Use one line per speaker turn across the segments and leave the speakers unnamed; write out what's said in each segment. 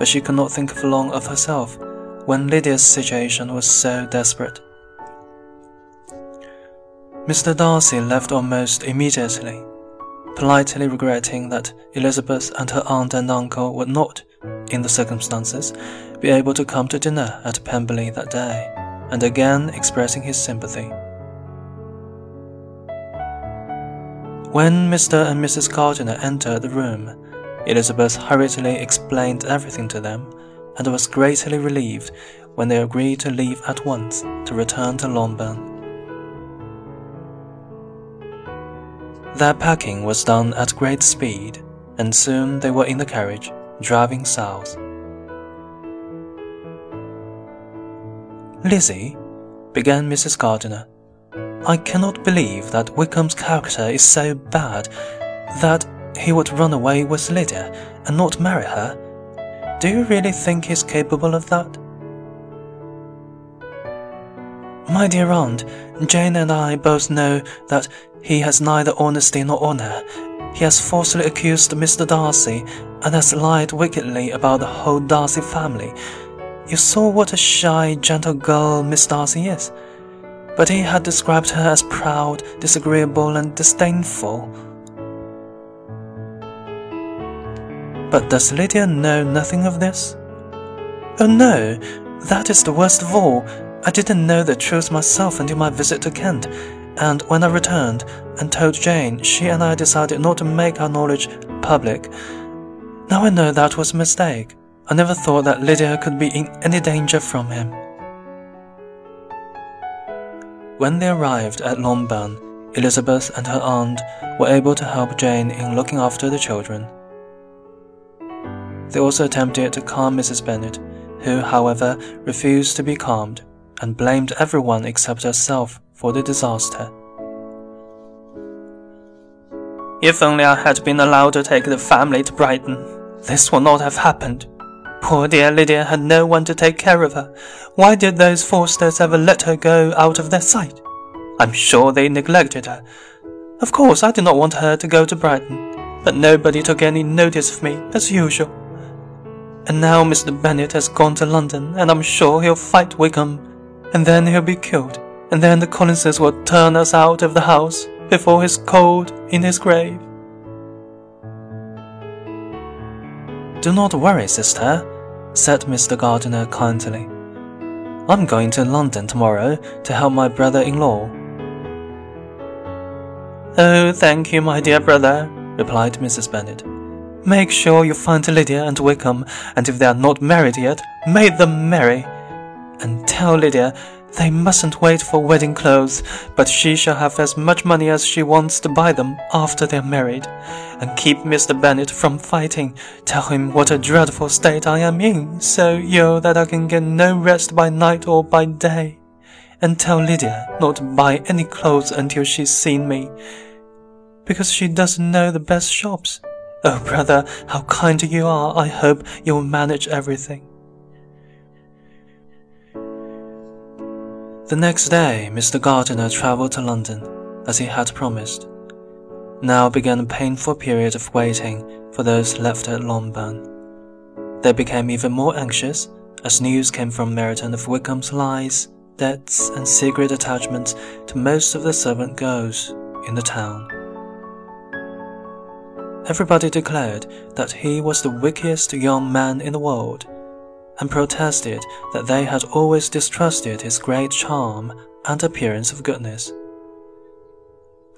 but she could not think for long of herself when Lydia's situation was so desperate. Mr. Darcy left almost immediately, politely regretting that Elizabeth and her aunt and uncle would not, in the circumstances, be able to come to dinner at Pemberley that day, and again expressing his sympathy. When Mr. and Mrs. Gardiner entered the room, Elizabeth hurriedly explained everything to them, and was greatly relieved when they agreed to leave at once to return to Longbourn. Their packing was done at great speed, and soon they were in the carriage, driving south. Lizzie, began Mrs. Gardiner, I cannot believe that Wickham's character is so bad that he would run away with Lydia and not marry her. Do you really think he's capable of that? My dear aunt, Jane and I both know that he has neither honesty nor honor. He has falsely accused Mr. Darcy and has lied wickedly about the whole Darcy family. You saw what a shy, gentle girl Miss Darcy is but he had described her as proud, disagreeable, and disdainful. But does Lydia know nothing of this? Oh no, that is the worst of all. I didn't know the truth myself until my visit to Kent, and when I returned and told Jane, she and I decided not to make our knowledge public. Now I know that was a mistake. I never thought that Lydia could be in any danger from him. When they arrived at Longbourn, Elizabeth and her aunt were able to help Jane in looking after the children. They also attempted to calm Mrs. Bennet, who, however, refused to be calmed and blamed everyone except herself for the disaster.
If only I had been allowed to take the family to Brighton, this would not have happened. Poor dear Lydia had no one to take care of her. Why did those Forsters ever let her go out of their sight? I'm sure they neglected her. Of course, I did not want her to go to Brighton, but nobody took any notice of me, as usual. And now Mr. Bennet has gone to London, and I'm sure he'll fight Wickham, and then he'll be killed, and then the Collinses will turn us out of the house before he's cold in his grave.
Do not worry, sister, said Mr. Gardiner kindly. I'm going to London tomorrow to help my brother-in-law.
Oh, thank you, my dear brother, replied Mrs. Bennet. Make sure you find Lydia and Wickham, and if they are not married yet, make them marry. And tell Lydia they mustn't wait for wedding clothes, but she shall have as much money as she wants to buy them after they're married. And keep Mr. Bennet from fighting. Tell him what a dreadful state I am in, so ill that I can get no rest by night or by day. And tell Lydia not to buy any clothes until she's seen me, because she doesn't know the best shops. Oh, brother, how kind you are. I hope you'll manage everything.
The next day, Mr. Gardiner travelled to London, as he had promised. Now began a painful period of waiting for those left at Longbourn. They became even more anxious as news came from Meryton of Wickham's lies, debts, and secret attachments to most of the servant girls in the town. Everybody declared that he was the wickedest young man in the world and protested that they had always distrusted his great charm and appearance of goodness.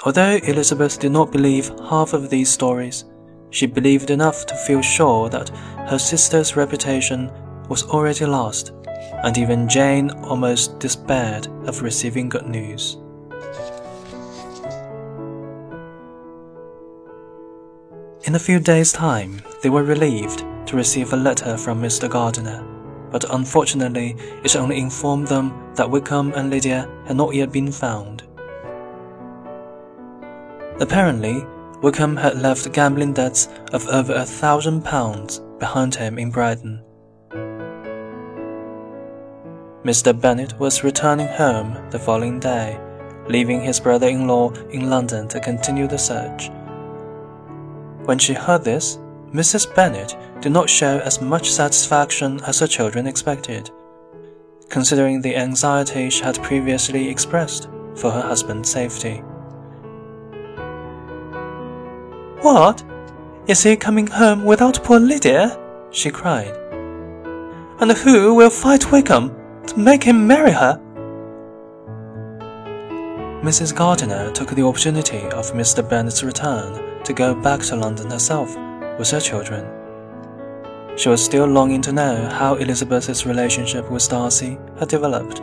Although Elizabeth did not believe half of these stories, she believed enough to feel sure that her sister's reputation was already lost, and even Jane almost despaired of receiving good news. In a few days' time, they were relieved to receive a letter from Mr. Gardiner, but unfortunately it only informed them that Wickham and Lydia had not yet been found. Apparently, Wickham had left gambling debts of over a thousand pounds behind him in Brighton. Mr. Bennet was returning home the following day, leaving his brother-in-law in London to continue the search. When she heard this, Mrs. Bennet did not show as much satisfaction as her children expected, considering the anxiety she had previously expressed for her husband's safety.
What? Is he coming home without poor Lydia? she cried. And who will fight Wickham to make him marry her?
Mrs. Gardiner took the opportunity of Mr. Bennet's return to go back to London herself with her children. She was still longing to know how Elizabeth's relationship with Darcy had developed,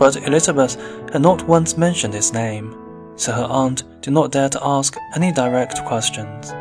but Elizabeth had not once mentioned his name, so her aunt did not dare to ask any direct questions.